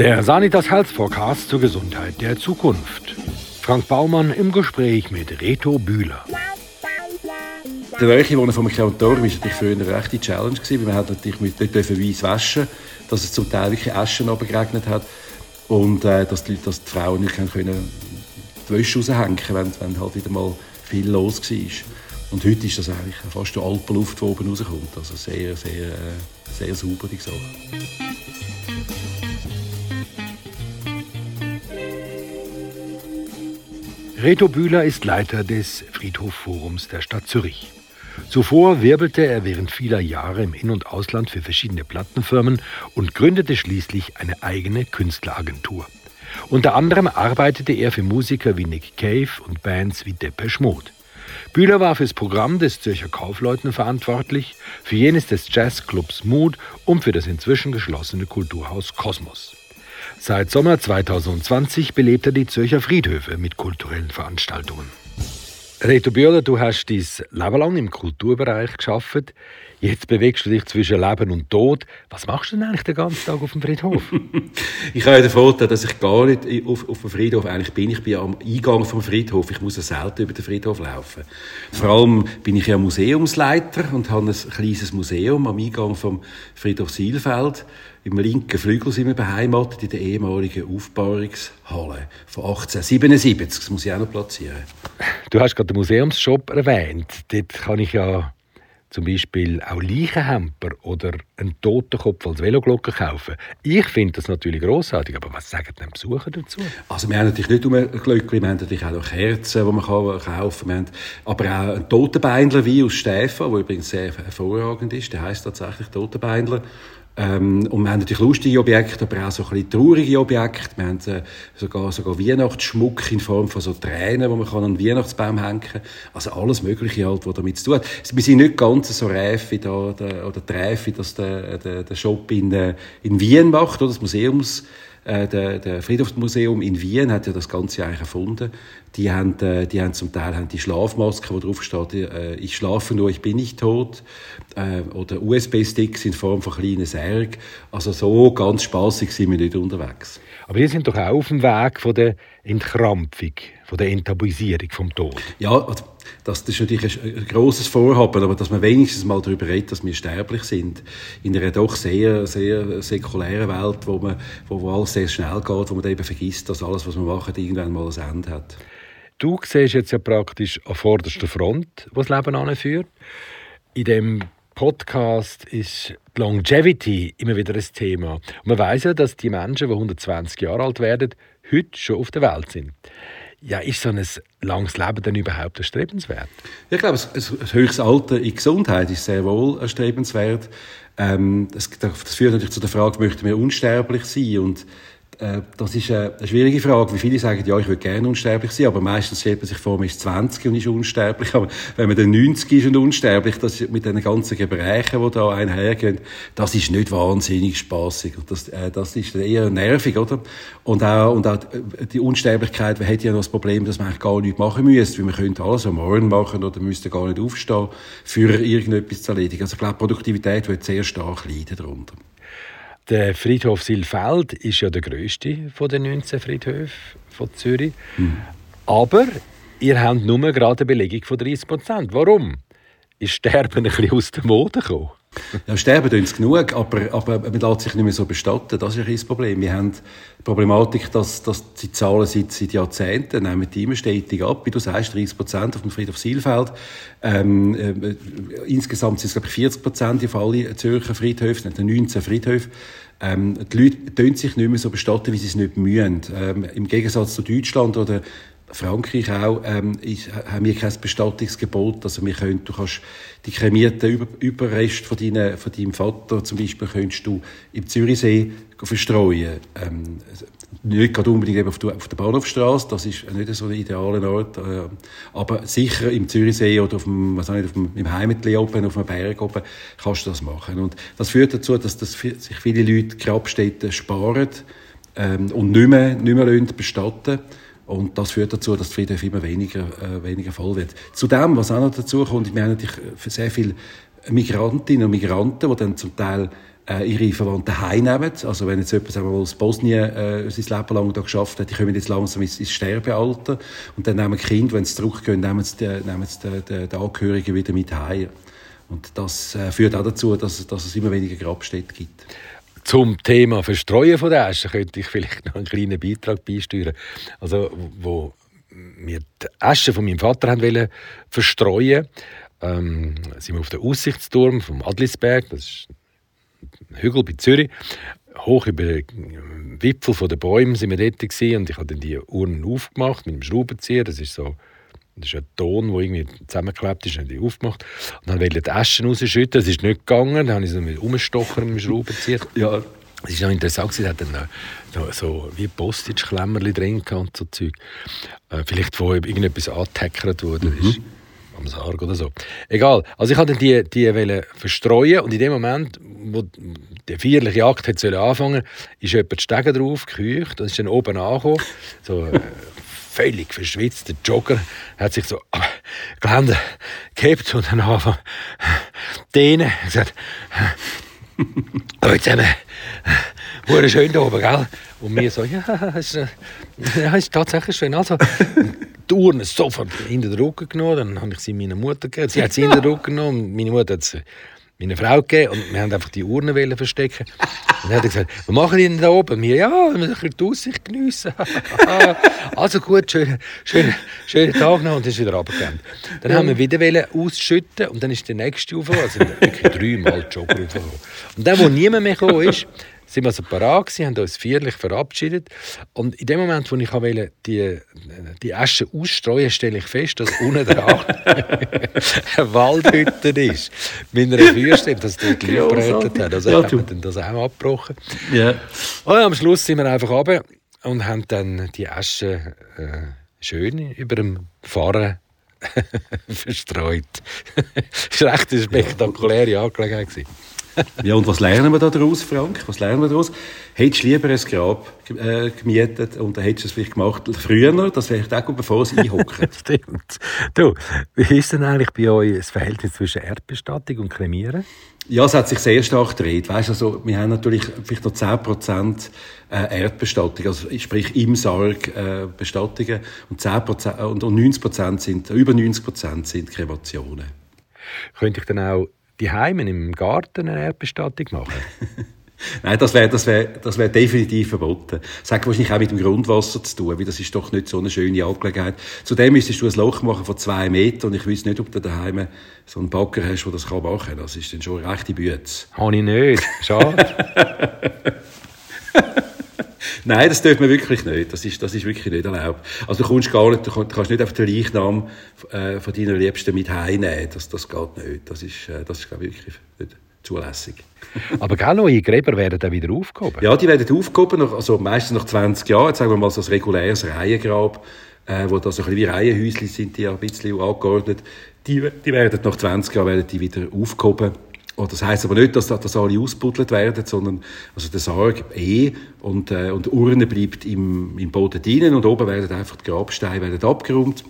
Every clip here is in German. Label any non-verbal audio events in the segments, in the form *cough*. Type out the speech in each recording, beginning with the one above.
Der Sanitas Health Forecast zur Gesundheit der Zukunft. Frank Baumann im Gespräch mit Reto Bühler. Der der vom Kantor ist natürlich früher eine rechte Challenge gewesen. Wir haben natürlich mit dort weiss waschen, dass es zum Teil wirklich Aschen geregnet hat und äh, dass, die, dass die Frauen nicht können die Wäsche raushängen, wenn, wenn halt wieder mal viel los war. Und heute ist das eigentlich fast die Alpenluft, die oben rauskommt. Also sehr, sehr, äh, sehr sauber, die Sache. Reto Bühler ist Leiter des Friedhofforums der Stadt Zürich. Zuvor wirbelte er während vieler Jahre im In- und Ausland für verschiedene Plattenfirmen und gründete schließlich eine eigene Künstleragentur. Unter anderem arbeitete er für Musiker wie Nick Cave und Bands wie Depeche Mode. Bühler war fürs Programm des Zürcher Kaufleuten verantwortlich, für jenes des Jazzclubs Mood und für das inzwischen geschlossene Kulturhaus Kosmos. Seit Sommer 2020 belebt er die Zürcher Friedhöfe mit kulturellen Veranstaltungen. Reto Bühler, du hast dein Leben lang im Kulturbereich geschafft. Jetzt bewegst du dich zwischen Leben und Tod. Was machst du denn eigentlich den ganzen Tag auf dem Friedhof? *laughs* ich habe den Vorteil, dass ich gar nicht auf, auf dem Friedhof eigentlich bin. Ich bin am Eingang vom Friedhof. Ich muss ja selten über den Friedhof laufen. Vor allem bin ich ja Museumsleiter und habe ein kleines Museum am Eingang vom Friedhof Sielfeld. Im linken Flügel sind wir beheimatet, in der ehemaligen Aufbahrungshalle von 1877. Das muss ich auch noch platzieren. Du hast gerade den Museumsshop erwähnt. Dort kann ich ja zum Beispiel auch Leichenhemper oder einen Totenkopf als Veloglocke kaufen. Ich finde das natürlich großartig, aber was sagen denn Besucher dazu? Also wir haben natürlich nicht nur Glöckchen, wir haben natürlich auch noch Kerzen, die man kaufen kann. Wir haben aber auch einen Totenbeindler wie aus Stäfa, der übrigens sehr hervorragend ist. Der heißt tatsächlich Totenbeindler. Ähm, und wir haben natürlich lustige Objekte, aber auch so ein bisschen traurige Objekte. Wir haben äh, sogar, sogar Weihnachtsschmuck in Form von so Tränen, die man kann an den Weihnachtsbaum hängen kann. Also alles Mögliche halt, was damit zu tun hat. Wir sind nicht ganz so reif wie da, der, oder träf, wie das der, der, der Shop in, äh, in Wien macht, oder das Museums äh, der, der Friedhofsmuseum in Wien hat ja das Ganze eigentlich erfunden. Die haben, äh, die haben zum Teil haben die Schlafmaske, wo drauf steht, äh, ich schlafe nur, ich bin nicht tot. Äh, oder USB-Sticks in Form von kleinen Särgen. Also so ganz spaßig sind wir nicht unterwegs. Aber wir sind doch auch auf dem Weg von der Entkrampfung, von der Enttabuisierung vom Tod. Ja, also das, ist natürlich ein, ein grosses Vorhaben, aber dass man wenigstens mal darüber redet, dass wir sterblich sind. In einer doch sehr, sehr säkulären Welt, wo, man, wo, wo alles sehr schnell geht, wo man eben vergisst, dass alles, was wir machen, irgendwann mal ein Ende hat. Du siehst jetzt ja praktisch an vorderster Front, was das Leben anführt. In dem Podcast ist die Longevity immer wieder ein Thema. Und man weiß ja, dass die Menschen, die 120 Jahre alt werden, heute schon auf der Welt sind. Ja, ist so ein langes Leben denn überhaupt erstrebenswert? Ich glaube, ein höchstes Alter in Gesundheit ist sehr wohl erstrebenswert. Ähm, das, das, führt natürlich zu der Frage, möchten wir unsterblich sein? Und äh, das ist eine, schwierige Frage. Wie viele sagen, ja, ich würde gerne unsterblich sein, aber meistens stellt man sich vor, man ist 20 und ist unsterblich. *laughs* Aber wenn man dann 90 ist und unsterblich, das ist mit den ganzen Gebrechen, die da einhergehen, das ist nicht wahnsinnig spaßig. Und das, äh, das ist eher nervig, oder? Und auch, und auch die Unsterblichkeit, man hat ja noch das Problem, dass man eigentlich gar nichts machen müsste, weil man könnte alles am Morgen machen oder müsste gar nicht aufstehen, für irgendetwas zu erledigen. Also ich glaube, Produktivität wird sehr stark leiden darunter. Der Friedhof Silfeld ist ja der grösste von den 19 Friedhöfen von Zürich. Mhm. Aber ihr habt nur gerade eine Belegung von 30 Prozent. Warum? Ist Sterben ein bisschen aus der Mode gekommen? Ja, sterben tun genug, aber, aber man lässt sich nicht mehr so bestatten. Das ist ein das Problem. Wir haben Problematik, dass, dass die Zahlen seit, seit Jahrzehnten nehmen die immer stetig ab. Wie du sagst, 30 Prozent auf dem Friedhof Silfeld. Ähm, äh, insgesamt sind es, glaube ich, 40 Prozent auf alle Zürcher Friedhöfe, 19 Friedhöfe. Ähm, die Leute tun sich nicht mehr so bestatten, wie sie es nicht mühen. Ähm, Im Gegensatz zu Deutschland oder Frankreich auch, ähm, ist, haben wir kein Bestattungsgebot. Also wir können, du kannst die kremierten Über Überreste von, deine, von deinem Vater zum Beispiel könntest du im Zürichsee verstreuen. Ähm, nicht gerade unbedingt auf der, auf der Bahnhofstraße, das ist nicht so ein idealer Ort, äh, aber sicher im Zürichsee oder auf dem, was nicht, auf dem, im Heimatli oben, auf einem Berg oben, kannst du das machen. Und das führt dazu, dass das sich viele Leute Grabstätten sparen ähm, und nicht mehr, nicht mehr bestatten und das führt dazu, dass die Friedhof immer weniger, äh, weniger voll wird. Zudem, was auch noch dazu kommt, wir haben natürlich sehr viele Migrantinnen und Migranten, die dann zum Teil ihre Verwandten heimnehmen. Also wenn jetzt jemand sagen aus Bosnien äh, sein Leben lang da geschafft hat, die kommen jetzt langsam ins, ins Sterbealter und dann nehmen Kinder, wenn sie zurückgehen, nehmen sie, die, nehmen sie die, die, die Angehörigen wieder mit heim. Und das äh, führt auch dazu, dass, dass es immer weniger Grabstätten gibt. Zum Thema Verstreuen von der Asche könnte ich vielleicht noch einen kleinen Beitrag beisteuern. Also, wo wir die Asche von meinem Vater haben wollen verstreuen, ähm, sind wir auf der Aussichtsturm vom Adlisberg, das ist Hügel bei Zürich. Hoch über den Wipfel der Bäume sind wir dort gewesen, und ich habe dann die Uhren aufgemacht mit dem Schraubenzieher. Das ist so das ist ein Ton, der irgendwie zusammengeklebt ist, habe ich aufgemacht. Und dann wollte ich die Aschen rausschütten, das ist nicht gegangen, dann habe ich so mit umgestochen mit dem Schraubenzieher. Ja. Es ist noch interessant, es hat dann noch so wie Postage-Klemmerli drin und so Zeug. Äh, vielleicht, wo irgendetwas angetackert wurde. Mhm am Sarg oder so. Egal. Also ich wollte die, die verstreuen und in dem Moment, wo der feierliche Akt hat anfangen ist jemand die Stege drauf, gekücht und ist dann oben angekommen, so äh, *laughs* völlig verschwitzt, der Jogger, hat sich so am Geländer gehabt und dann angefangen *laughs* dehnen, gesagt, heute zusammen, wurde schön da oben, gell? Und mir so, *laughs* ja, ist, ja, ist tatsächlich schön. Also, die Uhren sofort in den Rücken genommen. Dann habe ich sie meiner Mutter gegeben. Sie hat sie in den *laughs* Rücken genommen. Meine Mutter hat sie meiner Frau gegeben. Und wir haben einfach die Uhren verstecken. Und dann hat er gesagt, was machen die denn da oben? Wir, ja, wir müssen ein bisschen die Aussicht geniessen. *laughs* also gut, schönen schön, schönen Tag noch. Und dann ist wieder runtergegangen. Dann haben wir wieder ausschütten und dann ist der nächste aufgekommen. Also wirklich dreimal Jogger aufgekommen. Und dann, wo niemand mehr gekommen ist, sind wir so parat gewesen, haben uns feierlich verabschiedet. Und in dem Moment, wo ich wollte, die, die Asche ausstreuen, stelle ich fest, dass unten dran *laughs* eine Waldhütte ist. Mit einer Feuerstelle, dass die gebrätet hat. Also ja, haben wir dann das auch abgebrochen. Ja. Und am Schluss sind wir einfach runter und haben dann die Asche äh, schön über dem Fahren *laughs* verstreut. *laughs* das war echt eine spektakuläre Angelegenheit. Ja, und was lernen wir da daraus, Frank? Was lernen wir daraus? Hättest du lieber ein Grab äh, gemietet und dann hättest du es vielleicht gemacht früher, das wäre auch gut, bevor es einhockt. *laughs* Stimmt. Du, wie ist denn eigentlich bei euch das Verhältnis zwischen Erdbestattung und Kremieren? Ja, es hat sich sehr stark gedreht. Weißt, also, wir haben natürlich vielleicht noch 10% äh, Erdbestattung, also sprich im Sarg äh, Bestattungen und, 10%, und, und 90% sind, über 90% sind Kremationen. Könnte ich dann auch die Heimen im Garten eine Erdbestattung machen? *laughs* Nein, das wäre das wär, das wär definitiv verboten. Das hat wahrscheinlich auch mit dem Grundwasser zu tun, weil das ist doch nicht so eine schöne Angelegenheit. Zudem müsstest du ein Loch machen von zwei Metern und ich weiß nicht, ob du daheim so einen Bagger hast, der das machen kann. Das ist dann schon rechte Bütze. Habe ich nicht. Schade. *laughs* *laughs* Nein, das dürfen wir wirklich nicht. Das ist, das ist wirklich nicht erlaubt. Also du kommst gar nicht, du kannst nicht auf den Leichnam äh, von deiner Liebsten mit heimnehmen. Das, das geht nicht. Das ist, äh, das ist glaube ich, wirklich nicht zulässig. *laughs* Aber gell, neue Gräber werden dann wieder aufgehoben? Ja, die werden aufgehoben, also meistens nach 20 Jahren. Jetzt sagen wir mal so ein reguläres Reihengrab, äh, wo da so ein bisschen wie Reihenhäuschen sind, die ein bisschen angeordnet. Die, die werden nach 20 Jahren werden die wieder aufgehoben Oh, das heißt aber nicht, dass, dass alle ausbuddelt werden, sondern also der Sarg eh und, äh, und die Urne bleibt im, im Boden drinnen und oben werden einfach die Grabsteine werden abgeräumt.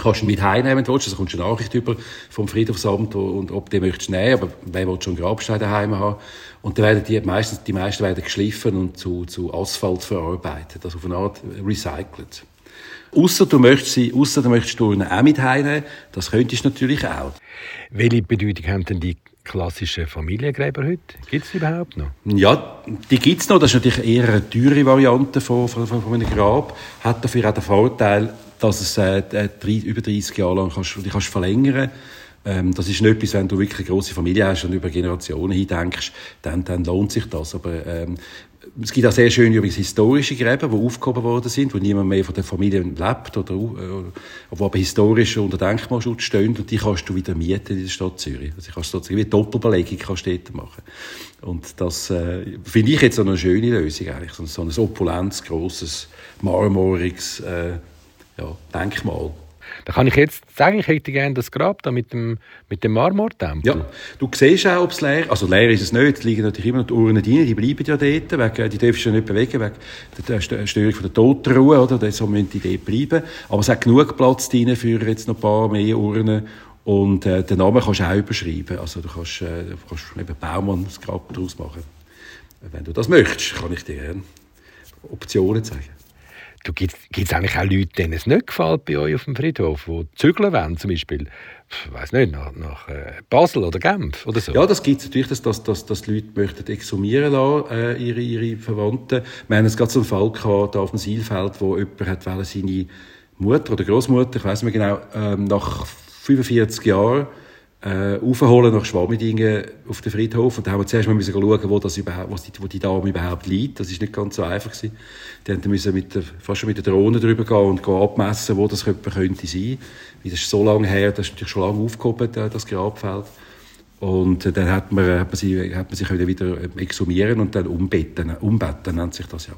Kannst du mit heimnehmen, wenn du willst. Also kommst eine Nachricht über vom Friedhofsamt, und ob du möchtest nehmen, aber wer will schon Grabsteine daheim haben. Und dann werden die meistens, die meisten werden geschliffen und zu, zu Asphalt verarbeitet, also auf eine Art recycelt. Ausser du möchtest sie, ausser du möchtest du auch mit heimnehmen, das könntest du natürlich auch. Welche Bedeutung haben denn die klassischen Familiengräber heute? Gibt es überhaupt noch? Ja, die gibt es noch. Das ist natürlich eher eine teure Variante von, von, von einem Grab. Hat dafür auch den Vorteil, dass es äh, über 30 Jahre lang kannst, kannst verlängern ähm, das ist nicht etwas, wenn du wirklich eine grosse Familie hast und über Generationen hindenkst, dann, dann lohnt sich das. Aber ähm, es gibt auch sehr schöne übrigens historische Gräber, die aufgehoben worden sind, wo niemand mehr von der Familie lebt oder, äh, wo aber historisch unter Denkmalschutz stehen und die kannst du wieder mieten in der Stadt Zürich. Also kannst sozusagen wie Doppelbelegung kannst du machen. Und das äh, finde ich jetzt eine schöne Lösung eigentlich, so, so ein opulentes, grosses, marmoriges äh, ja, Denkmal. Da kann ich jetzt sagen, ich hätte gerne das Grab da mit dem, mit dem Marmortempel. Ja, du siehst auch, ob es leer Also leer ist es nicht, es liegen natürlich immer noch die Urnen drin, die bleiben ja dort, wegen, die du ja nicht bewegen, wegen der Störung von der Totenruhe, oder? So müssen die dort bleiben. Aber es hat genug Platz drin für jetzt noch ein paar mehr Urnen Und äh, den Namen kannst du auch überschreiben. Also du kannst, äh, du kannst eben Baumann das Grab daraus machen. Wenn du das möchtest, kann ich dir Optionen zeigen. Du, Gibt es eigentlich auch Leute, denen es nicht gefällt bei euch auf dem Friedhof, die zügeln wollen, zum Beispiel, ich weiß nicht, nach, nach äh, Basel oder Genf oder so? Ja, das gibt es natürlich, dass, dass, dass, dass Leute möchten exhumieren lassen, äh, ihre, ihre Verwandten. Wir haben jetzt gerade so einen Fall gehabt, auf dem Sielfeld, wo jemand hat seine Mutter oder Großmutter, ich weiß nicht genau, ähm, nach 45 Jahren äh, aufholen nach Schwammendingen auf den Friedhof. Und da haben wir zuerst mal müssen schauen, wo, das überhaupt, wo, die, wo die Dame überhaupt liegt. Das ist nicht ganz so einfach gewesen. Die haben müssen mit der, fast schon mit der Drohne drüber gehen und gehen abmessen, wo das könnte, könnte sein. Das ist so lange her, das ist natürlich schon lange aufgehoben, das Grabfeld. Und äh, dann hat man, hat man sie, hat man sie können wieder exhumieren und dann umbetten, umbetten nennt sich das ja.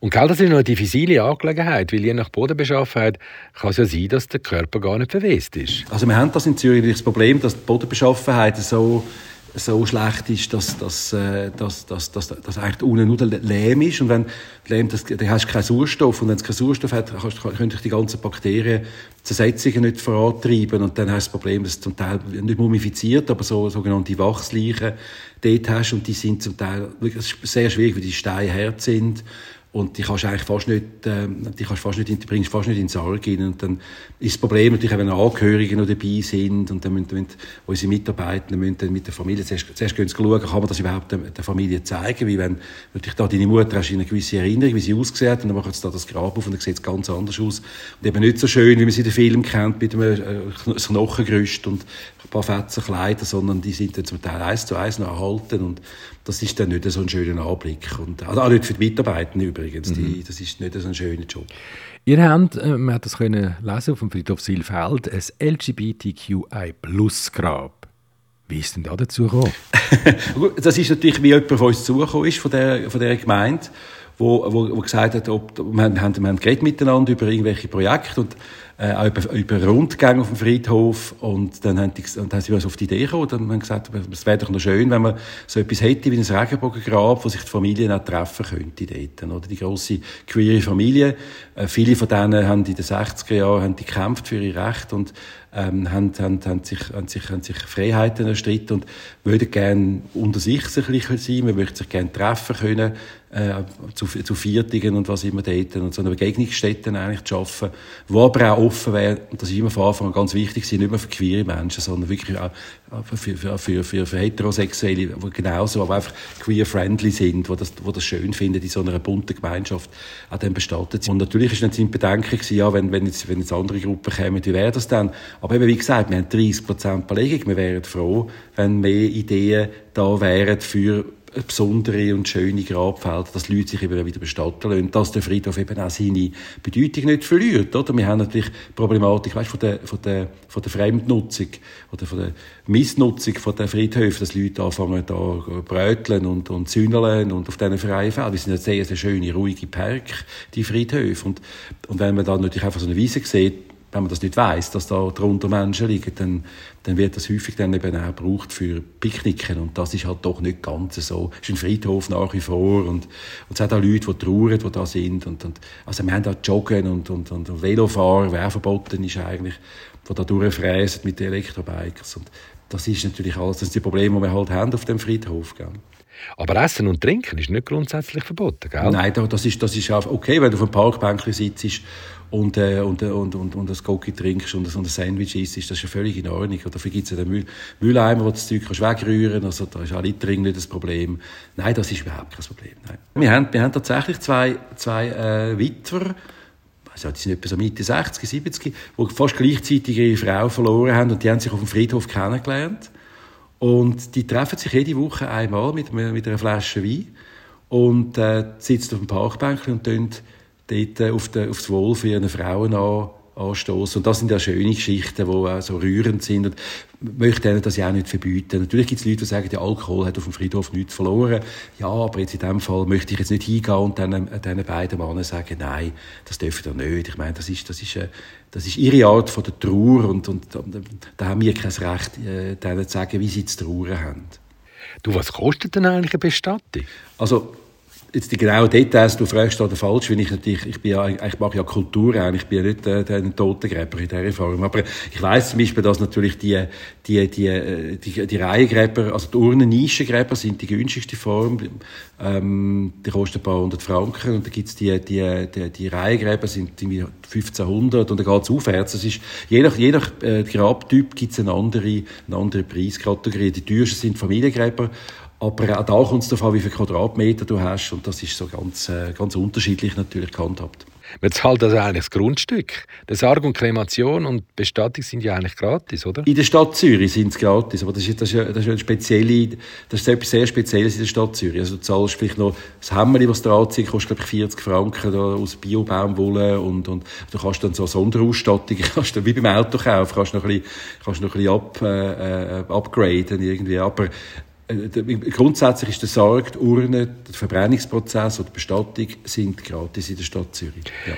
Und gell, das ist noch eine diffizile Angelegenheit, weil je nach Bodenbeschaffenheit kann es ja sein, dass der Körper gar nicht verwest ist. Also wir haben das in Zürich das Problem, dass die Bodenbeschaffenheit so so schlecht ist, dass, dass, äh, dass, dass, dass, dass eigentlich unten nur Lehm ist. Und wenn Lehm, das, dann hast du keinen Sauerstoff. Und wenn es keinen Sauerstoff hat, kannst, können dich die ganzen Bakterien Zersetzungen nicht vorantreiben. Und dann hast du das Problem, dass du zum Teil nicht mumifiziert, aber so sogenannte Wachsleichen dort hast. Und die sind zum Teil sehr schwierig, weil die Steine hart sind. Und die kannst eigentlich fast nicht, äh, die kannst fast nicht, die bringst fast nicht in den rein. Und dann ist das Problem natürlich, wenn Angehörige noch dabei sind und dann müssen, müssen unsere Mitarbeiter müssen dann mit der Familie, zuerst, zuerst gehen sie schauen, kann man das überhaupt der, der Familie zeigen, wie wenn natürlich da deine Mutter hast eine gewisse Erinnerung, wie sie ausgesehen hat, und dann machen sie da das Grab auf und dann sieht es ganz anders aus. Und eben nicht so schön, wie man sie in den Film kennt, mit einem äh, Knochengerüst und ein paar Fetzen Kleider, sondern die sind dann zum Teil eins zu eins noch erhalten und das ist dann nicht so ein schöner Anblick. Und, also auch nicht für die Mitarbeiter übrigens, die, mhm. das ist nicht so ein schöner Job. Ihr habt, äh, man hat das können lesen auf dem Friedhof Silfeld, ein LGBTQI-Plus-Grab. Wie ist denn da dazu gekommen? *laughs* das ist natürlich, wie jemand von uns zugekommen ist, von der, von der Gemeinde, wo, wo, wo gesagt hat, ob, wir, haben, wir haben geredet miteinander über irgendwelche Projekte und äh, auch über, über Rundgänge auf dem Friedhof und dann haben, die, und dann sind wir auf die Idee gekommen und haben gesagt, es wäre doch noch schön, wenn man so etwas hätte wie ein Regenbogengrab, wo sich die Familien auch treffen könnte dort, oder? Die grosse queere Familie. Äh, viele von denen haben in den 60er Jahren haben die gekämpft für ihre Rechte und ähm, haben, haben, haben, sich, haben, sich, haben sich Freiheiten erstritten und würden gerne unter sich ein bisschen sein, man möchte sich gerne treffen können, äh, zu, zu Viertigen und was immer dort, und so eine Begegnungsstätte eigentlich zu schaffen, wo aber auch offen wäre, und das ist immer von Anfang an ganz wichtig, sind nicht nur für queere Menschen, sondern wirklich auch für, für, für, für, für Heterosexuelle, die genauso, aber einfach queer-friendly sind, die das, die das schön finden, in so einer bunten Gemeinschaft an dem bestattet sind. Und natürlich ist dann sein Bedenken gewesen, ja, wenn, wenn, jetzt, wenn jetzt andere Gruppen kämen, wie wäre das dann? Aber eben, wie gesagt, wir haben 30 Prozent Belegung, wir wären froh, wenn mehr Ideen da wären für besondere und schöne Grabfelder, dass Leute sich eben wieder bestatten lassen, dass der Friedhof eben auch seine Bedeutung nicht verliert, oder? Wir haben natürlich die Problematik, weißt, von der, von der, von der Fremdnutzung oder von der Missnutzung von der Friedhöfe, dass Leute anfangen da bröteln und, und zündeln und auf diesen freien Feldern. Wir sind ja sehr, sehr schöne, ruhige Park, die Friedhöfe. Und, und wenn man dann natürlich einfach so eine Wiese sieht, wenn man das nicht weiß, dass da drunter Menschen liegen, dann, dann wird das häufig dann eben auch gebraucht für Picknicken und das ist halt doch nicht ganz so. Es ist ein Friedhof nach wie vor und, und es hat auch Leute, die trauern, die da sind und, und also wir haben da Joggen und, und, und Velofahren, wer verboten ist eigentlich, die da durchfräsen mit den Elektrobikers und das ist natürlich alles, das sind die Probleme, die wir halt haben auf dem Friedhof. Gell? Aber Essen und Trinken ist nicht grundsätzlich verboten, gell? Nein, das ist, das ist auch okay, wenn du auf einem Parkbänkchen sitzt und, äh, und, und, und, und ein Goki trinkst und, und ein Sandwich isst, ist das ja völlig in Ordnung. Und dafür gibt es ja den Müll, Mülleimer, wo das Zeug kannst wegrühren also da ist auch Littering nicht das Problem. Nein, das ist überhaupt kein Problem. Nein. Wir, haben, wir haben tatsächlich zwei, zwei äh, Witwer, also die sind etwa so Mitte 60, 70, die fast gleichzeitig ihre Frau verloren haben und die haben sich auf dem Friedhof kennengelernt. Und die treffen sich jede Woche einmal mit, mit einer Flasche Wein und äh, sitzen auf dem Parkbänkchen und tun dort äh, auf, de, auf das Wohl für ihre Frauen an, anstoßen. Und das sind ja schöne Geschichten, die auch so rührend sind. Und ich möchte ihnen das ja auch nicht verbieten. Natürlich gibt es Leute, die sagen, der Alkohol hat auf dem Friedhof nichts verloren. Ja, aber jetzt in dem Fall möchte ich jetzt nicht hingehen und dann äh, diesen beiden Männern sagen, nein, das dürfen ihr nicht. Ich meine, das ist, das ist, äh, das ist ihre Art von der Trauer und, und, und da haben wir kein Recht, äh, denen zu sagen, wie sie zu trauern haben. Du, was kostet denn eigentlich eine Bestattung? Also, Jetzt die genauen Details, du fragst da falsch, weil ich natürlich, ich bin ja, ich mache ja Kultur auch, ich bin ja nicht äh, ein Totengräber in dieser Form. Aber ich weiss zum Beispiel, dass natürlich die, die, die, äh, die, die Reihengräber, also die Urnen-Nischengräber sind die günstigste Form, ähm, die kosten ein paar hundert Franken und dann gibt's die, die, die, die Reihengräber sind irgendwie 1500 und dann geht's aufwärts. Es ist, je nach, je nach äh, Grabtyp gibt's eine andere, eine andere Preiskategorie. Die teuersten sind Familiengräber, aber auch da kommt es darauf an, wie viele Quadratmeter du hast. Und das ist so ganz, äh, ganz unterschiedlich natürlich gehandhabt. Man zahlt also eigentlich das Grundstück. Der Sarg und Kremation und Bestattung sind ja eigentlich gratis, oder? In der Stadt Zürich sind es gratis, aber das ist, das ist, das ist eine spezielle, das ist etwas sehr Spezielles in der Stadt Zürich. Also du zahlst vielleicht noch das Hämmerli, was du anzieht, kostet glaube ich 40 Franken da, aus Bio-Baumwolle und, und du kannst dann so Sonderausstattung, *laughs* kannst du, wie beim Autokauf, kannst noch ein bisschen, kannst noch ein bisschen up, äh, äh upgraden irgendwie, aber grundsätzlich ist der Sarg, die Urne, der Verbrennungsprozess oder die Bestattung sind gratis in der Stadt Zürich. Ja.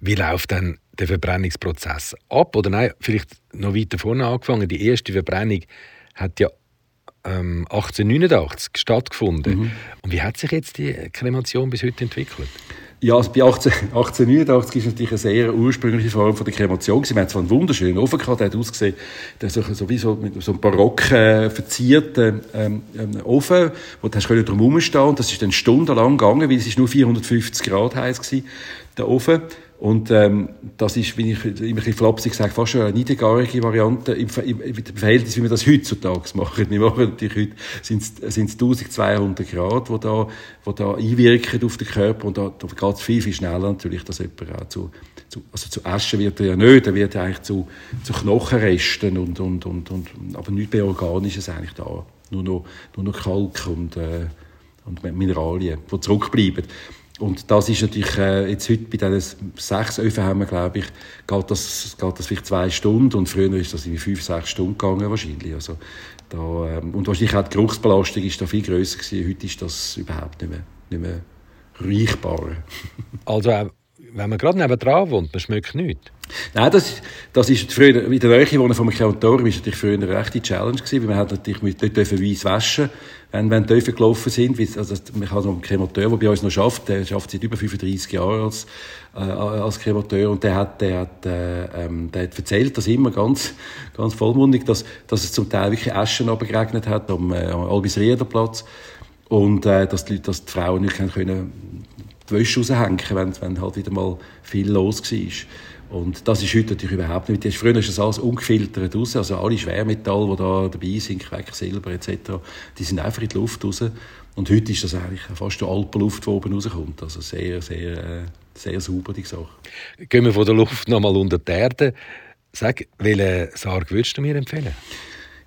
Wie läuft dann der Verbrennungsprozess ab? Oder nein, vielleicht noch weiter vorne angefangen. Die erste Verbrennung hat ja ähm, 1889 stattgefunden. Mhm. Und wie hat sich jetzt die Kremation bis heute entwickelt? Ja, also bei 18, 1889 ist natürlich eine sehr ursprüngliche Form von der Kremation. Wir haben zwar einen wunderschönen Ofen gehabt, der hat ausgesehen, der so, so wie so, mit so einem barock äh, verzierten ähm, ähm, Ofen, wo du drum herumstehen und das ist dann stundenlang gegangen, weil es ist nur 450 Grad heiß gewesen, der Ofen. Und ähm, das ist, wie ich immer ein bisschen flapsig sage, fast schon eine niedergarige Variante im, im, im Verhältnis, wie wir das heutzutage machen. Wir machen natürlich heute sind es 1200 Grad, wo da, wo da einwirken auf den Körper und da, da geht es viel, viel schneller natürlich, dass jemand auch zu, zu, also zu Asche wird er ja nicht, er wird eigentlich zu, zu Knochenresten und, und, und, und, aber nichts mehr Organisches eigentlich da. Nur noch, nur noch Kalk und, äh, und Mineralien, die zurückbleiben. Und das ist natürlich, äh, jetzt heute bei diesen sechs Öfen glaube ich, geht das, geht das vielleicht zwei Stunden und früher ist das in fünf, sechs Stunden gegangen wahrscheinlich. Also da, ähm, und wahrscheinlich auch die Geruchsbelastung ist da viel grösser gewesen. Heute ist das überhaupt nicht mehr, nicht mehr riechbar. Also wenn man gerade nebenan wohnt, man schmeckt nichts? Nein, das, das ist früher, in der Nähe wohnen vom Krematorium ist natürlich früher eine rechte Challenge gewesen, weil man hat natürlich mit dort weiss waschen wenn, wenn Öfen gelaufen sind. Also, man hat noch einen Kremateur, der bei uns noch schafft, der schafft seit über 35 Jahren als, äh, als Kremateur und der hat, der hat, äh, ähm, der hat erzählt, dass immer ganz, ganz vollmundig, dass, dass es zum Teil wirklich Aschen abgeregnet hat am, äh, am Albisriederplatz und äh, dass, die Leute, dass die Frauen nicht können die Wäsche raushängen, wenn, wenn halt wieder mal viel los war. Und das ist heute natürlich überhaupt nicht. Früher ist das alles ungefiltert raus. Also alle Schwermetalle, die da dabei sind, Quecksilber etc., die sind einfach in die Luft raus. Und heute ist das eigentlich fast die Alpenluft, die oben rauskommt. Also sehr, sehr, äh, sehr sauber, die Sache. Gehen wir von der Luft nochmal unter die Erde. Sag, welchen Sarg würdest du mir empfehlen?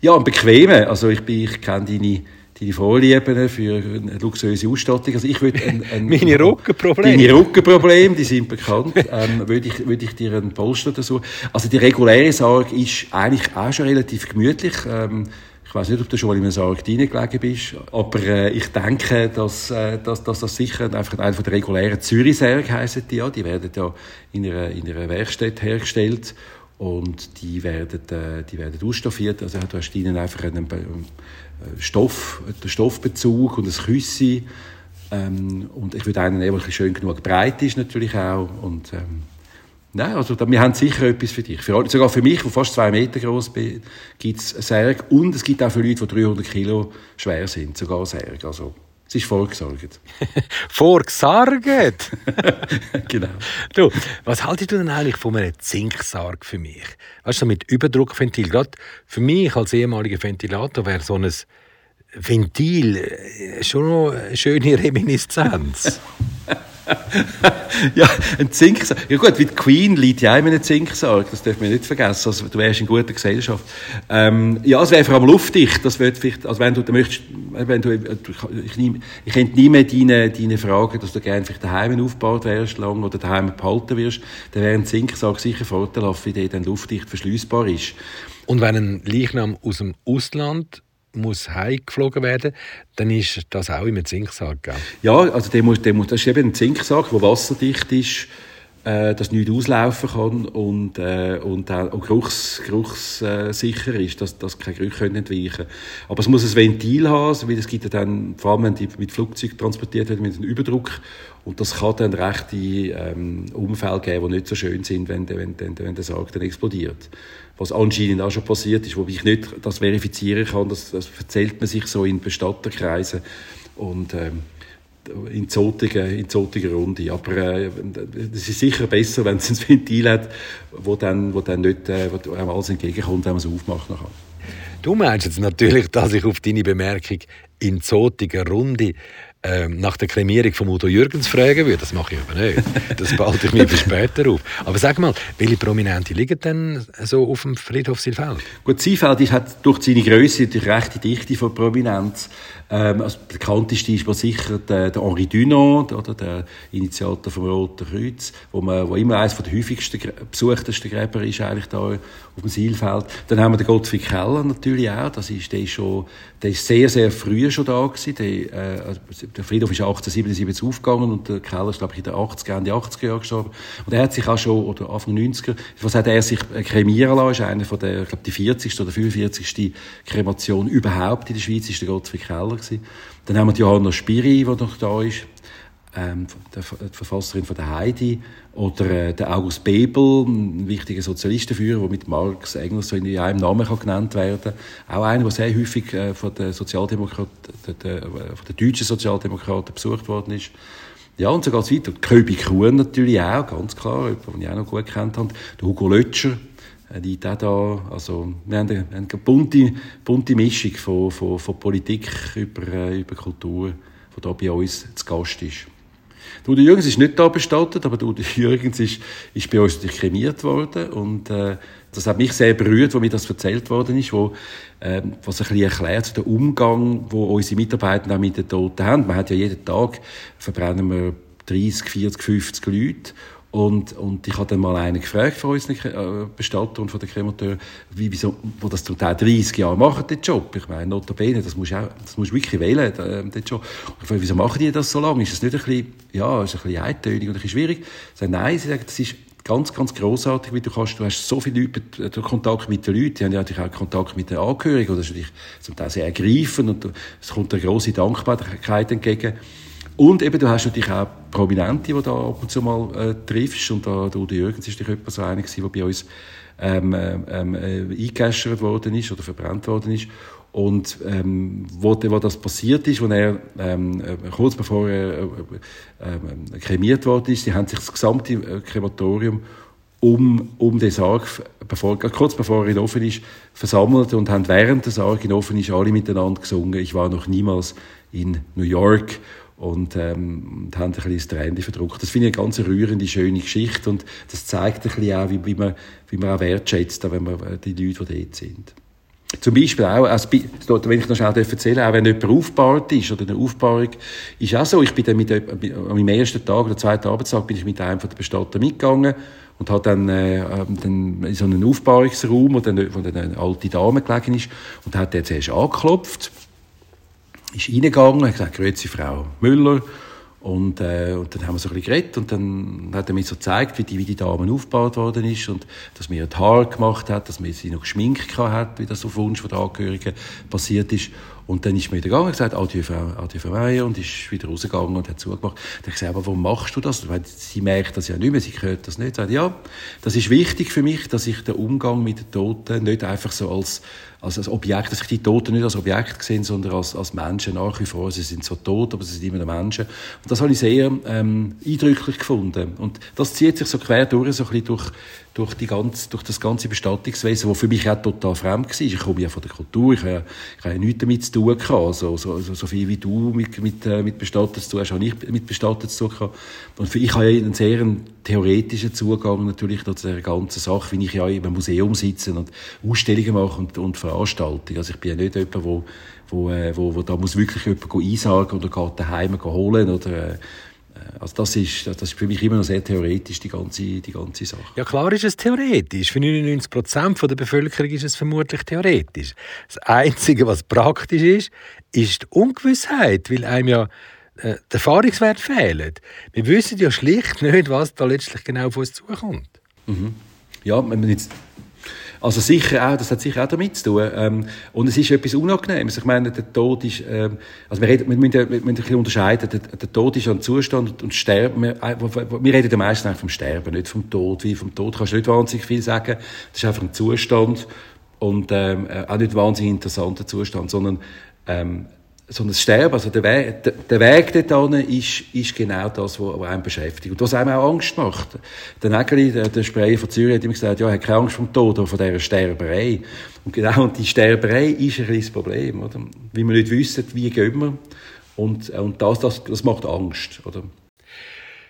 Ja, einen bequemen. Also ich, ich kenne deine deine Vorlieben für eine luxuriöse Ausstattung. Also ich würde ein, ein, *laughs* Meine Rückenprobleme. Deine Rückenprobleme, die sind bekannt. *laughs* ähm, würde ich, würde ich dir einen Polster dazu. Also die reguläre Sarg ist eigentlich auch schon relativ gemütlich. Ähm, ich weiß nicht, ob du schon mal in einem Sarg reingelegen bist, aber äh, ich denke, dass, äh, dass, dass das sicher einfach einer von der regulären Zürich-Särge heissen die ja. Die werden ja in einer, in einer Werkstatt hergestellt und die werden, äh, die werden ausstaffiert. Also du hast ihnen einfach einen, Stoff, den Stoffbezug und das Küsse. Ähm, und ich würde einen nehmen, der schön genug breit ist natürlich auch. Und, ähm, nein, also wir haben sicher etwas für dich. Für, sogar für mich, der fast zwei Meter groß bin, gibt es Särge. Und es gibt auch für Leute, die 300 Kilo schwer sind, sogar Särge. Also es ist vorgesorgt. *laughs* vorgesorgt? *laughs* genau. Du, was haltest du denn eigentlich von einem Zinksarg für mich? Weißt du, mit Überdruckventil. Gerade für mich als ehemaliger Ventilator wäre so ein Ventil äh, schon noch eine schöne Reminiszenz. *laughs* *laughs* ja, ein Zinksack. Ja gut, wie die Queen liegt ja in einem Zinksack, das dürfen wir nicht vergessen. Also, du wärst in guter Gesellschaft. Ähm, ja, es wäre vor allem luftdicht. Das wird vielleicht, also wenn du möchtest, wenn du, ich, nie, ich könnte nie mehr deine, deine Frage, dass du gerne vielleicht daheim aufgebaut wärst lang oder daheim behalten wirst, dann wäre ein Zinksack sicher vorteilhaft, weil der dann luftdicht verschließbar ist. Und wenn ein Leichnam aus dem Ausland muss heimgeflogen werden, dann ist das auch im Zinksack. Gell? Ja, also der muss, der muss, das ist eben ein Zinksack, der wasserdicht ist. äh, dass nichts auslaufen kann und, äh, und auch geruchs, geruchssicher ist, dass, dass keine Gerüche entweichen können. Aber es muss ein Ventil haben, weil es gibt ja dann, vor allem wenn die mit Flugzeug transportiert werden, mit einem Überdruck und das kann dann rechte ähm, Unfälle geben, die nicht so schön sind, wenn, wenn, wenn, wenn der Sarg dann explodiert. Was anscheinend auch schon passiert ist, wobei ich nicht das verifizieren kann, das, das erzählt man sich so in Bestatterkreisen und ähm, in zotigen, in zotigen Runde. Aber äh, es ist sicher besser, *laughs* wenn es ein Ventil hat, wo dann, wo dann nicht äh, wo einem alles entgegenkommt, wenn man es aufmacht. Nachher. Du meinst jetzt natürlich, dass ich auf deine Bemerkung in zotiger Runde ähm, nach der Kremierung von Udo Jürgens fragen würde. Das mache ich aber nicht. Das behalte ich mir für später auf. Aber sag mal, welche Prominente liegen denn so auf dem Friedhof Silfeld? Gut, Silfeld hat durch seine Größe die rechte Dichte von Prominenz. Ähm, also der bekannteste ist sicher der, der Henri Dunant, oder der Initiator vom Roten Kreuz, wo, man, wo immer eines der häufigsten besuchtesten Gräber ist eigentlich da auf dem Silfeld. Dann haben wir den Gottfried Keller natürlich auch. Das ist, der ist schon, der ist sehr, sehr früh schon da gewesen. Der, äh, also der Friedhof ist 1877 aufgegangen und der Keller ist, glaube ich, in den 80er, Ende 80er Jahren gestorben. Und er hat sich auch schon, oder Anfang 90er, was hat er sich kremieren lassen, ist einer von der, ich glaube, die 40. oder 45. Kremation überhaupt in der Schweiz, ist der Gottfried Keller gewesen. Dann haben wir die Johanna Spiri, die noch da ist, ähm, die Verfasserin von der Heidi, oder äh, der August Bebel, ein wichtiger Sozialistenführer, der mit Marx, Engels so in einem Namen kann genannt werden Auch einer, der sehr häufig äh, von den Sozialdemokraten, der, der, von den deutschen Sozialdemokraten besucht worden ist. Ja, und so geht es weiter. Köbi Kuhn natürlich auch, ganz klar, jemand, den ich auch noch gut kennt habe. Der Hugo Lötscher, äh, liegt auch da. Also, wir haben eine, eine bunte, bunte Mischung von, von, von Politik über, äh, über Kultur, die da bei uns zu Gast ist. Der Udo Jürgens ist nicht da bestattet, aber der Udo Jürgens ist, ist bei uns kremiert worden und äh, das hat mich sehr berührt, wo mir das erzählt worden ist, wo, äh, was ein bisschen erklärt, den Umgang, wo unsere Mitarbeiter auch mit den Toten haben. Man hat ja jeden Tag, verbrennen wir 30, 40, 50 Leute und, und ich habe dann mal einen gefragt von unseren äh, Bestatter und von den Kremateuren, wie, wieso, wo das zum Teil 30 Jahre machen, den Job. Ich meine, notabene, das musst du auch, das musst du wirklich wählen, äh, den Job. Und ich frage, wieso machen die das so lange? Ist das nicht ein bisschen, ja, ist ein bisschen eintönig und ein bisschen schwierig? Ich sage, nein, sie sagen, das ist ganz, ganz großartig, wie du kannst, du hast so viel Leute, äh, Kontakt mit den Leuten, die haben ja natürlich auch Kontakt mit den Angehörigen, das ist natürlich zum Teil sehr ergreifend und es kommt eine grosse Dankbarkeit entgegen. Und eben, du hast natürlich auch Prominente, die da ab und zu mal äh, triffst. Und da, der Udo Jürgens ist etwa so einer der bei uns ähm, ähm, äh, worden ist oder verbrannt worden ist. Und ähm, wo, wo das passiert ist, wo er ähm, äh, kurz bevor er äh, äh, kremiert worden ist, die haben sich das gesamte äh, Krematorium um, um den Sarg, bevor, kurz bevor er in Ofen ist, versammelt und haben während der Sarg in Ofen ist alle miteinander gesungen. Ich war noch niemals in New York und, ähm, und haben ein bisschen das Tränchen verdruckt. Das finde ich eine ganz rührende, schöne Geschichte und das zeigt ein bisschen auch, wie, wie, man, wie man auch wertschätzt, wenn man äh, die Leute, die dort sind. Zum Beispiel auch, als, wenn ich noch schnell erzählen auch wenn jemand aufgebahrt ist oder eine Aufbahrung, ist auch so, ich bin dann mit, an meinem ersten Tag oder zweiten Arbeitstag bin ich mit einem von den Bestatter mitgegangen und habe dann, äh, ähm, dann in so einen Aufbahrungsraum, wo dann, wo dann eine alte Dame gelegen ist und hat der zuerst angeklopft ist reingegangen, hat gesagt, grüezi Frau Müller. Und, äh, und dann haben wir so ein bisschen geredet und dann hat er mir so gezeigt, wie die, wie die Dame aufgebaut worden ist und dass mir die Haare gemacht hat, dass mir sie noch geschminkt hat, wie das auf Wunsch der Angehörigen passiert ist. Und dann ist mir gegangen und gesagt, adieu Frau, Meier und ist wieder rausgegangen und hat zugemacht. Dann habe ich gesagt, aber warum machst du das? Weil sie merkt das ja nicht mehr, sie hört das nicht. Sagt, ja, das ist wichtig für mich, dass ich den Umgang mit den Toten nicht einfach so als als, als Objekt, dass ich die Toten nicht als Objekt sehe, sondern als, als Menschen nach wie vor. Sie sind so tot, aber sie sind immer noch Menschen. Und das habe ich sehr ähm, eindrücklich gefunden. Und das zieht sich so quer durch, so ein bisschen durch durch, die ganze, durch das ganze Bestattungswesen, das für mich auch total fremd war. Ich komme ja von der Kultur, ich habe, ich habe nichts damit zu tun gehabt. Also, so, so, so viel wie du mit, mit, äh, mit Bestattet zu tun hast, habe ich mit Bestattet zu tun. Und für, ich habe ja einen sehr theoretischen Zugang natürlich zu der ganzen Sache, wie ich ja im Museum sitze und Ausstellungen mache und, und Veranstaltungen. Also ich bin ja nicht jemand, wo, wo, äh, wo, wo da muss wirklich jemand einsagen oder geht daheim holen oder, äh, also das ist, das ist für mich immer noch sehr theoretisch, die ganze, die ganze Sache. Ja klar ist es theoretisch. Für 99 Prozent der Bevölkerung ist es vermutlich theoretisch. Das Einzige, was praktisch ist, ist die Ungewissheit, weil einem ja äh, der Erfahrungswert fehlt. Wir wissen ja schlicht nicht, was da letztlich genau auf uns zukommt. Mhm. Ja, wenn man jetzt also sicher auch, das hat sicher auch damit zu tun. Ähm, und es ist etwas Unangenehmes. Ich meine, der Tod ist, ähm, also wir, reden, wir, müssen, wir müssen ein bisschen unterscheiden. Der, der Tod ist ein Zustand und Sterben, wir, äh, wir reden am meisten eigentlich vom Sterben, nicht vom Tod. Wie vom Tod kannst du nicht wahnsinnig viel sagen. Das ist einfach ein Zustand und ähm, äh, auch nicht wahnsinnig interessanter Zustand, sondern ähm, sondern das Sterben, also der Weg, der, der Weg dorthin ist, ist genau das, was, einen beschäftigt. Und was einem auch Angst macht. Der Nägeli, der, der Sprayer von Zürich, hat immer gesagt, ja, er hat keine Angst vom Tod, aber von dieser Sterberei. Und genau, und die Sterberei ist ein kleines Problem, oder? Weil wir nicht wissen, wie gehen wir. Und, und das, das, das macht Angst, oder?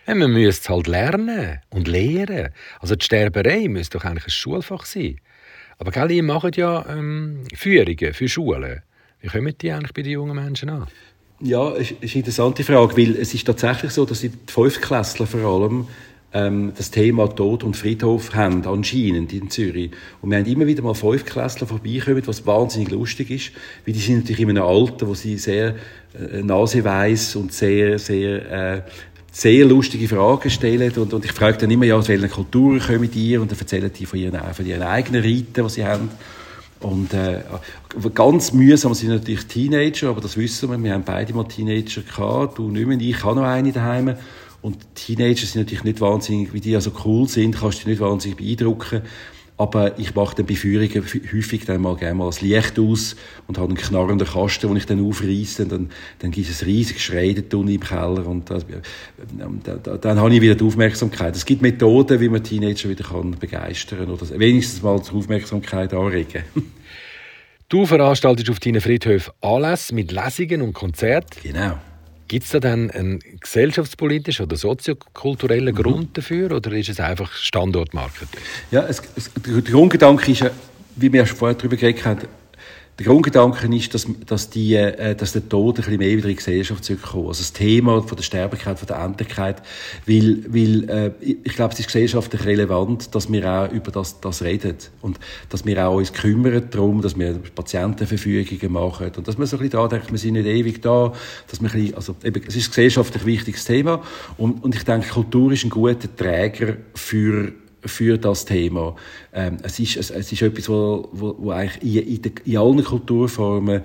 Ja, man müsste halt lernen und lehren. Also die Sterberei müsste doch eigentlich ein Schulfach sein. Aber gell, ihr macht ja ähm, Führungen für Schulen. Wie kommen die eigentlich bei den jungen Menschen an? Ja, es ist eine interessante Frage, weil es ist tatsächlich so, dass die Fünftklässler vor allem ähm, das Thema Tod und Friedhof haben, anscheinend in Zürich. Und wir haben immer wieder mal Fünftklässler vorbeikommen, was wahnsinnig lustig ist, weil die sind natürlich in einem Alter, wo sie sehr äh, naseweiss und sehr, sehr äh, sehr lustige Fragen stellen und, und ich frage dann immer, ja, aus welchen Kulturen kommen die und dann erzählen die von ihren, von ihren eigenen Riten, die sie haben. Und äh, ganz mühsam sind natürlich Teenager, aber das wissen wir. Wir haben beide mal Teenager gehabt. Du nicht mehr, ich habe noch eine daheim. Und Teenager sind natürlich nicht wahnsinnig, wie die ja so cool sind, kannst du nicht wahnsinnig beeindrucken. Aber ich mache dann bei Führungen häufig dann mal gerne mal das Licht aus und habe einen knarrenden Kasten, den ich dann aufreiße. Dann, dann gibt es ein riesiges Schreien im Keller und das, dann, dann, dann habe ich wieder die Aufmerksamkeit. Es gibt Methoden, wie man Teenager wieder kann begeistern oder wenigstens mal zur Aufmerksamkeit anregen. *laughs* Du veranstaltest auf deinen Friedhöfen Anlässe mit Lesungen und Konzerten. Genau. Gibt es da dann einen gesellschaftspolitischen oder soziokulturellen mhm. Grund dafür oder ist es einfach Standortmarketing? Ja, es, es, der Grundgedanke ist ja, wie wir vorher darüber geredet haben, der Grundgedanke ist, dass, dass, die, äh, dass der Tod ein bisschen mehr wieder in die Gesellschaft zurückkommt. Also das Thema von der Sterblichkeit, von der Endlichkeit, weil, weil äh, ich glaube, es ist gesellschaftlich relevant, dass wir auch über das, das reden. Und dass wir auch uns kümmern darum, dass wir Patientenverfügungen machen. Und dass man so ein bisschen da denkt, wir sind nicht ewig da, dass wir ein bisschen, also eben, es ist ein gesellschaftlich wichtiges Thema. Und, und ich denke, Kultur ist ein guter Träger für für das Thema. Ähm, es, ist, es, es ist etwas, wo, wo, wo eigentlich in, in, in allen Kulturformen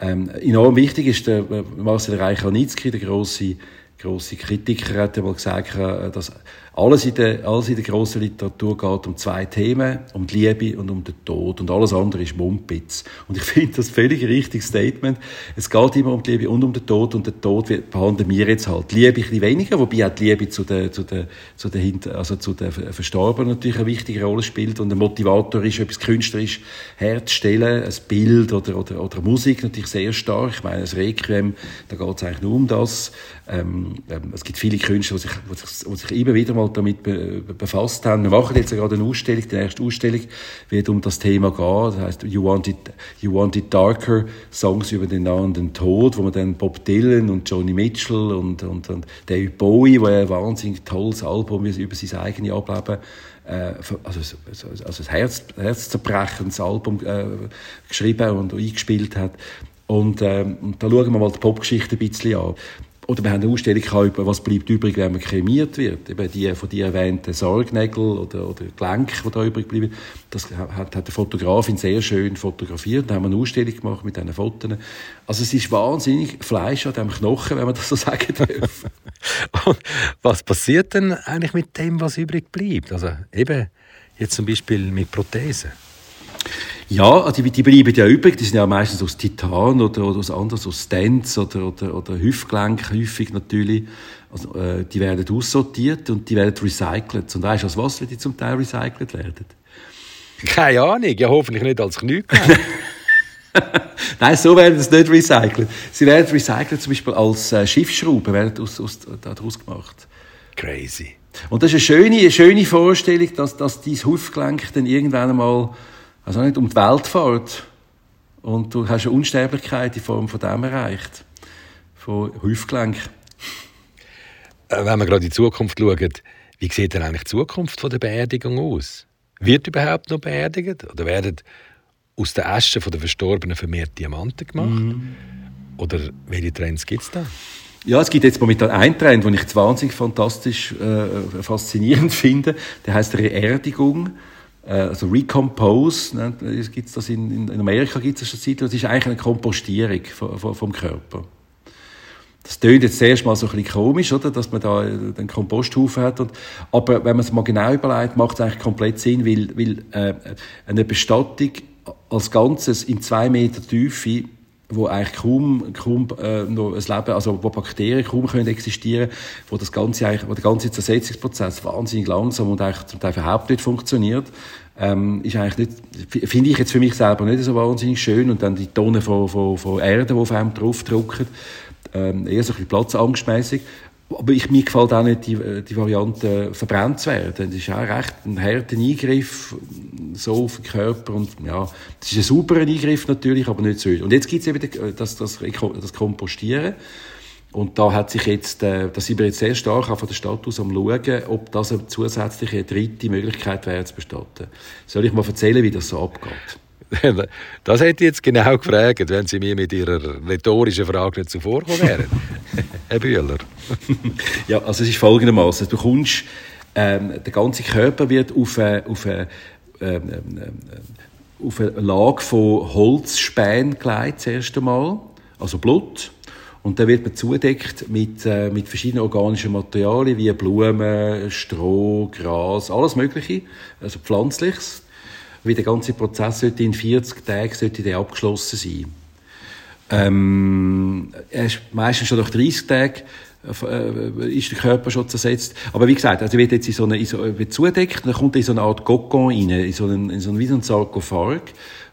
ähm, enorm wichtig ist. Der Marcel Reich-Ranitzky, der große große Kritiker, hat einmal gesagt, äh, dass alles in der, alles in der grossen Literatur geht um zwei Themen, um die Liebe und um den Tod. Und alles andere ist Mumpitz. Und ich *laughs* finde das völlig richtiges Statement. Es geht immer um die Liebe und um den Tod. Und den Tod behandeln wir jetzt halt. Die Liebe ein bisschen weniger, wobei auch die Liebe zu den, zu den, zu den, also zu den Verstorbenen natürlich eine wichtige Rolle spielt. Und ein Motivator ist, etwas künstlerisch herzustellen. Ein Bild oder, oder, oder Musik natürlich sehr stark. Ich meine, das Requiem, da geht es eigentlich nur um das. Ähm, ähm, es gibt viele Künstler, die sich, die sich immer wieder mal damit be, befasst haben. Wir machen jetzt gerade eine Ausstellung. Die nächste Ausstellung wird um das Thema gehen. Das heißt You Want It, you Want It Darker, Songs über den nahenden Tod, wo man dann Bob Dylan und Joni Mitchell und, und, und David Bowie, wo ein wahnsinnig tolles Album über sein eigenes Ableben äh, also, also ein Herz, herzzerбrechendes Album äh, geschrieben und eingespielt hat. Und, ähm, und da schauen wir mal die Popgeschichte ein bisschen an. Oder wir haben eine Ausstellung über, was bleibt übrig, wenn man kremiert wird. Eben die von dir erwähnten Sargnägel oder, oder Gelenke, die da übrig bleiben. Das hat, hat der Fotografin sehr schön fotografiert. Da haben wir eine Ausstellung gemacht mit diesen Fotos. Also es ist wahnsinnig Fleisch an diesem Knochen, wenn man das so *laughs* sagen darf. Und was passiert denn eigentlich mit dem, was übrig bleibt? Also eben jetzt zum Beispiel mit Prothesen. Ja, die, die bleiben ja übrig. Die sind ja meistens aus Titan oder, oder aus anders, aus Stents oder, oder, oder Hüftgelenk häufig natürlich. Also, äh, die werden aussortiert und die werden recycelt. Und weißt du, als was die zum Teil recycelt werden? Keine Ahnung. Ja, hoffentlich nicht als Knüppel. *laughs* *laughs* Nein, so werden sie nicht recycelt. Sie werden recycelt zum Beispiel als äh, Schiffsschrauben, werden aus, aus, daraus gemacht. Crazy. Und das ist eine schöne, eine schöne Vorstellung, dass, dass dein Hüftgelenk dann irgendwann einmal also nicht um die Welt fährt und du hast eine Unsterblichkeit in Form von dem erreicht. Von Hüftgelenk. Äh, wenn wir gerade in die Zukunft schauen, wie sieht denn eigentlich die Zukunft der Beerdigung aus? Wird überhaupt noch beerdigt? Oder werden aus den Asche der Verstorbenen vermehrt Diamanten gemacht? Mhm. Oder welche Trends gibt es da? Ja, es gibt jetzt momentan einen Trend, den ich wahnsinnig fantastisch, äh, faszinierend *laughs* finde. Der heißt Reerdigung. Äh, also Recompose, ne, gibt's das in, in Amerika gibt es schon Das ist eigentlich eine Kompostierung vom, vom Körper. Das tönt jetzt zuerst mal so ein bisschen komisch, oder? dass man da den Komposthaufen hat. Und, aber wenn man es mal genau überlegt, macht es eigentlich komplett Sinn, weil, weil äh, eine Bestattung als Ganzes in zwei Meter Tiefe wo eigentlich kaum, kaum äh, noch ein Leben, also wo Bakterien kaum können existieren, wo das ganze eigentlich, wo der ganze Zersetzungsprozess wahnsinnig langsam und eigentlich zum Teil überhaupt nicht funktioniert, ähm, ist eigentlich nicht, finde ich jetzt für mich selber nicht so wahnsinnig schön und dann die Tonnen von, von, von Erde, die auf einem draufdrücken, ähm, eher so ein bisschen platzangstmäßig. Aber ich, mir gefällt auch nicht die, äh, die Variante, verbrannt zu werden. Das ist auch recht ein harter Eingriff, so auf den Körper. Und, ja, das ist ein sauberer Eingriff natürlich, aber nicht so. Und jetzt gibt es eben das, das, das Kompostieren. Und da hat sich jetzt, äh, da sind wir jetzt sehr stark auch von der Stadt aus am schauen, ob das eine zusätzliche dritte Möglichkeit wäre zu bestatten. Soll ich mal erzählen, wie das so abgeht? *laughs* Das hätte ich jetzt genau gefragt, wenn Sie mir mit Ihrer rhetorischen Frage nicht zuvorgekommen wären. *laughs* Herr Bühler. *laughs* ja, also es ist folgendermaßen: Du kommst, ähm, der ganze Körper wird auf eine, auf eine, ähm, ähm, auf eine Lage von Holzspänen gelegt, das erste also Blut. Und dann wird man zudeckt mit, äh, mit verschiedenen organischen Materialien wie Blumen, Stroh, Gras, alles Mögliche, also Pflanzliches. Wie der ganze Prozess sollte in 40 Tagen sollte der abgeschlossen sein. Ähm, er ist meistens schon nach 30 Tagen äh, ist der Körper schon zersetzt. Aber wie gesagt, also wird jetzt in so eine, in so, wird zudeckt, dann kommt er in so eine Art Kokon rein, in so einen, in so einen, wie so einen Sarkophag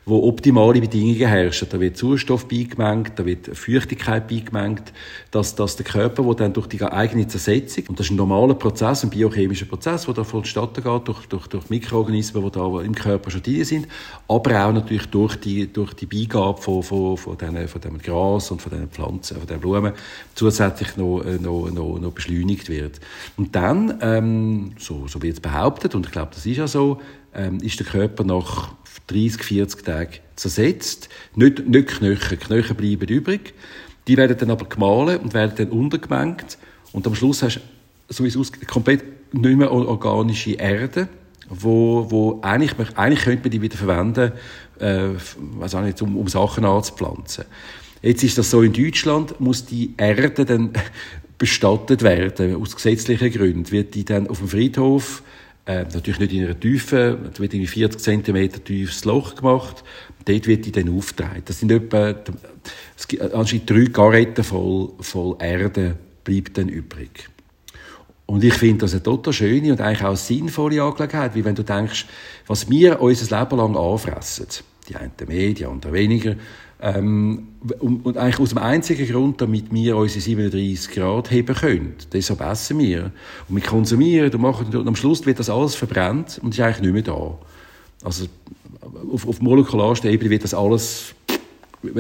wo optimale Bedingungen herrschen. Da wird Sauerstoff beigemengt, da wird Feuchtigkeit beigemengt, dass, dass der Körper, wo dann durch die eigene Zersetzung, und das ist ein normaler Prozess, ein biochemischer Prozess, der da vonstatten geht, durch, durch, durch Mikroorganismen, die da im Körper schon drin sind, aber auch natürlich durch die, durch die Beigabe von, von, von, diesen, von dem Gras und von diesen Pflanzen, von den Blumen, zusätzlich noch, äh, noch, noch, noch beschleunigt wird. Und dann, ähm, so, so wird es behauptet, und ich glaube, das ist ja so, ähm, ist der Körper nach 30, 40 Tagen zersetzt. Nicht, nicht Knochen. Knochen bleiben übrig. Die werden dann aber gemahlen und werden dann untergemengt. Und am Schluss hast du so wie es aussieht, komplett nicht mehr organische Erde, wo, wo eigentlich, eigentlich könnte man die wieder verwenden, äh, weiß auch nicht, um, um Sachen anzupflanzen. Jetzt ist das so, in Deutschland muss die Erde dann *laughs* bestattet werden, aus gesetzlichen Gründen. Wird die dann auf dem Friedhof äh, natürlich nicht in einer Tiefe, da wird irgendwie 40 cm tiefes Loch gemacht. Dort wird die dann aufgetragen. Das sind etwa, es gibt anscheinend drei Garetten voll, voll Erde bleibt dann übrig. Und ich finde das eine total schöne und eigentlich auch sinnvolle Angelegenheit, wie wenn du denkst, was wir unser Leben lang anfressen, die einen mehr, die anderen weniger, ähm, und, eigentlich aus dem einzigen Grund, damit wir unsere 37 Grad heben können. Deshalb essen wir. Und wir konsumieren und machen, und am Schluss wird das alles verbrannt und ist eigentlich nicht mehr da. Also, auf, auf molekularer Ebene wird das alles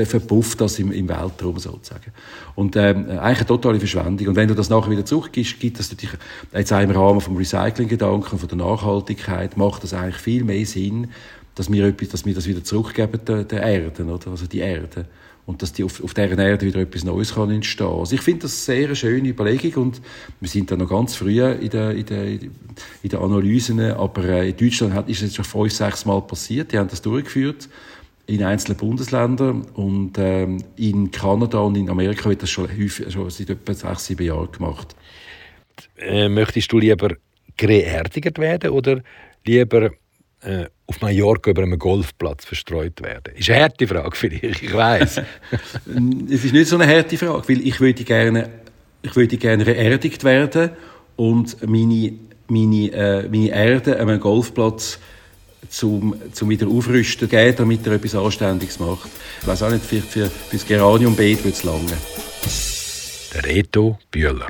verpufft das im, im Weltraum sozusagen. Und ähm, eigentlich eine totale Verschwendung. Und wenn du das nachher wieder zurückgibst, gibt das natürlich, jetzt auch im Rahmen vom Recycling-Gedanken, von der Nachhaltigkeit, macht das eigentlich viel mehr Sinn, dass wir, etwas, dass wir das wieder zurückgeben der, der Erde, oder? also die Erde. Und dass die auf, auf dieser Erde wieder etwas Neues kann entstehen kann. Also ich finde das eine sehr schöne Überlegung und wir sind da noch ganz früh in den in der, in der Analysen, aber äh, in Deutschland hat, ist es schon fünf, sechs Mal passiert, die haben das durchgeführt in einzelnen Bundesländern und ähm, in Kanada und in Amerika wird das schon, häufig, schon seit etwa sechs, sieben Jahren gemacht. Äh, möchtest du lieber geerdigt werden oder lieber äh, auf Mallorca über einem Golfplatz verstreut werden? Ist eine harte Frage für dich, ich weiß. *laughs* es ist nicht so eine harte Frage, weil ich würde gerne, ich würde gerne beerdigt werden und meine, meine, äh, meine Erde an einem Golfplatz zum, zum wieder aufrüsten geben, damit er etwas Anständiges macht. Ich weiß auch nicht, für, für, für das Geraniumbeet wird es lange. Der Reto Bühler.